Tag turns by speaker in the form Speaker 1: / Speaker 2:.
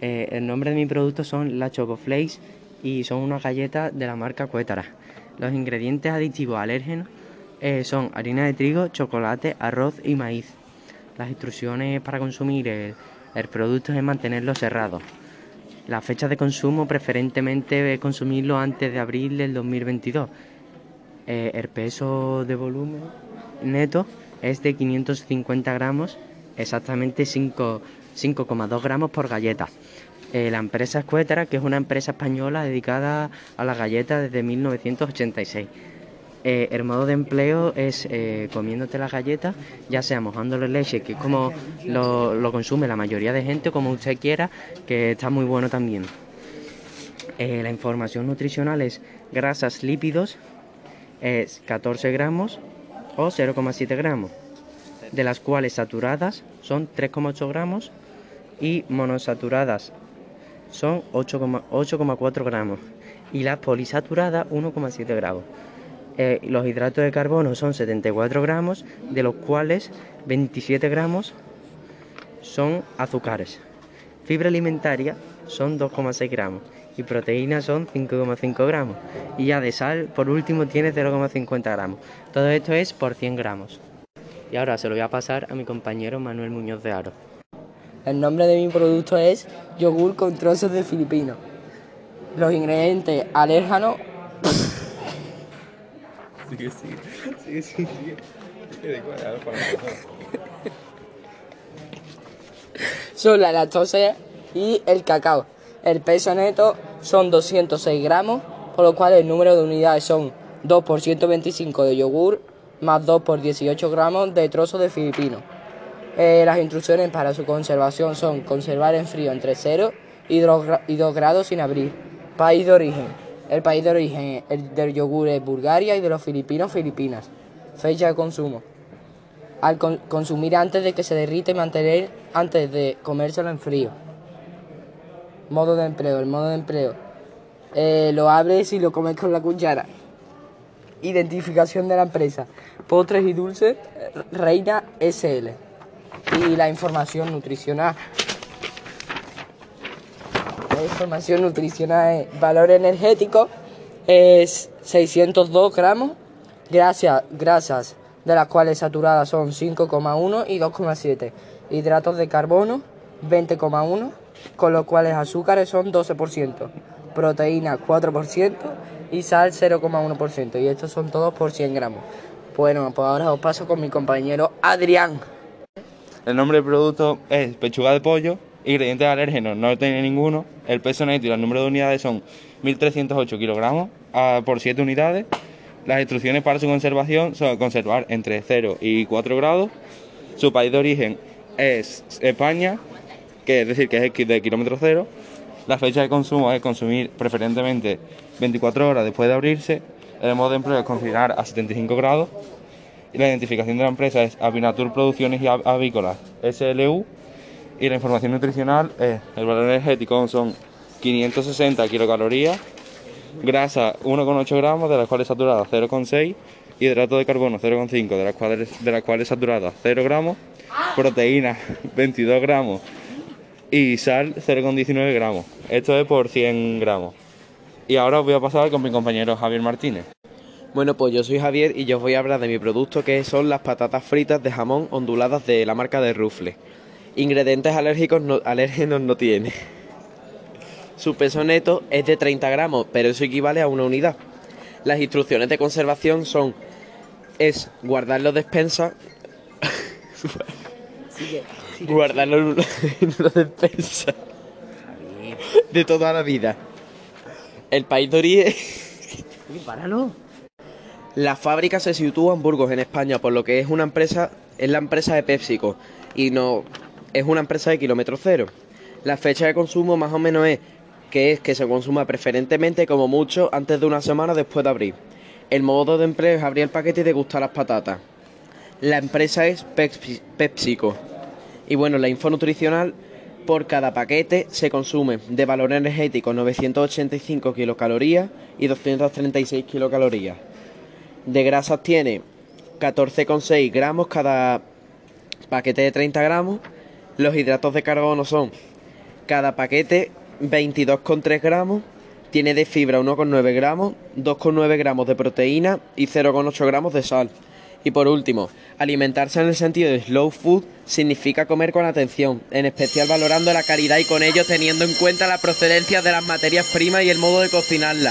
Speaker 1: Eh, el nombre de mi producto son las Choco Flakes y son unas galletas de la marca Cuétara. Los ingredientes aditivos alérgenos eh, son harina de trigo, chocolate, arroz y maíz. Las instrucciones para consumir el, producto es mantenerlo cerrado. La fecha de consumo preferentemente es consumirlo antes de abril del 2022. Eh, el peso de volumen neto es de 550 gramos, exactamente 5,2 gramos por galleta. Eh, la empresa Escuétara, que es una empresa española dedicada a las galletas desde 1986. Eh, el modo de empleo es eh, comiéndote las galletas, ya sea mojándole leche, que es como lo, lo, consume la mayoría de gente, como usted quiera, que está muy bueno también. La información nutricional es grasas lípidos, es 14 gramos o 0,7 gramos, de las cuales saturadas son 3,8 gramos y monosaturadas son 8,4 gramos y las polisaturadas 1,7 gramos. Eh, los hidratos de carbono son 74 gramos, de los cuales 27 gramos son azúcares. Fibra alimentaria son 2,6 gramos y proteínas son 5,5 gramos. Y ya de sal, por último, tiene 0,50 gramos. Todo esto es por 100 gramos. Y ahora se lo voy a pasar a mi compañero Manuel Muñoz de Aro.
Speaker 2: El nombre de mi producto es yogur con trozos de filipino. Los ingredientes.
Speaker 3: Sigue, sigue, sigue, sigue, sigue.
Speaker 2: Son la lactosa y el cacao. El peso neto son 206 gramos, por lo cual el número de unidades son 2 por 125 de yogur más 2 por 18 gramos de trozos de filipino. Eh, las instrucciones para su conservación son conservar en frío entre 0 y 2 grados sin abrir. País de origen. El país de origen el del yogur es Bulgaria y de los filipinos Filipinas. Fecha de consumo. Al con consumir antes de que se derrite y mantener antes de comérselo en frío. Modo de empleo. El modo de empleo. Eh, lo abres y lo comes con la cuchara. Identificación de la empresa. Postres y dulces. Reina SL. Y la información nutricional. La información nutricional es valor energético es 602 gramos, grasas, grasas de las cuales saturadas son 5,1 y 2,7, hidratos de carbono 20,1, con los cuales azúcares son 12%, proteína 4% y sal 0,1%, y estos son todos por 100 gramos. Bueno, pues ahora os paso con mi compañero Adrián.
Speaker 3: El nombre del producto es pechuga de pollo, ingredientes alérgenos no tiene ninguno, el peso neto y el número de unidades son 1308 kilogramos por 7 unidades. Las instrucciones para su conservación son conservar entre 0 y 4 grados. Su país de origen es España, que es decir que es de kilómetro cero. La fecha de consumo es consumir preferentemente 24 horas después de abrirse. El modo de empleo es cocinar a 75 grados. La identificación de la empresa es Avinatur Producciones y Avícolas SLU. Y la información nutricional es el valor energético son 560 kilocalorías, grasa 1,8 gramos, de las cuales saturadas 0,6, hidrato de carbono 0,5, de las cuales, de las cuales saturadas 0 gramos, proteína 22 gramos y sal 0,19 gramos. Esto es por 100 gramos. Y ahora os voy a pasar con mi compañero Javier Martínez.
Speaker 4: Bueno, pues yo soy Javier y yo os voy a hablar de mi producto que son las patatas fritas de jamón onduladas de la marca de Rufle. Ingredientes alérgicos no, alérgenos no tiene. Su peso neto es de 30 gramos, pero eso equivale a una unidad. Las instrucciones de conservación son es guardarlo despensa
Speaker 2: Sigue, sigue.
Speaker 4: guardarlo en una, en una despensa de toda la vida. El país de origen
Speaker 2: Oye, páralo.
Speaker 4: La fábrica se sitúa en Burgos, en España, por lo que es una empresa, es la empresa de PepsiCo y no es una empresa de kilómetro cero. La fecha de consumo más o menos es que es que se consuma preferentemente como mucho antes de una semana después de abrir. El modo de empleo es abrir el paquete y degustar las patatas. La empresa es Pepsi- PepsiCo. Y bueno, la info nutricional por cada paquete se consume de valor energético 985 kilocalorías y 236 kilocalorías. De grasas tiene 14,6 gramos cada paquete de 30 gramos. Los hidratos de carbono son Cada paquete 22,3 gramos, tiene de fibra 1,9 gramos, 2,9 gramos de proteína y 0,8 gramos de sal. Y por último, alimentarse en el sentido de slow food significa comer con atención, en especial valorando la calidad y con ello teniendo en cuenta la procedencia de las materias primas y el modo de cocinarla.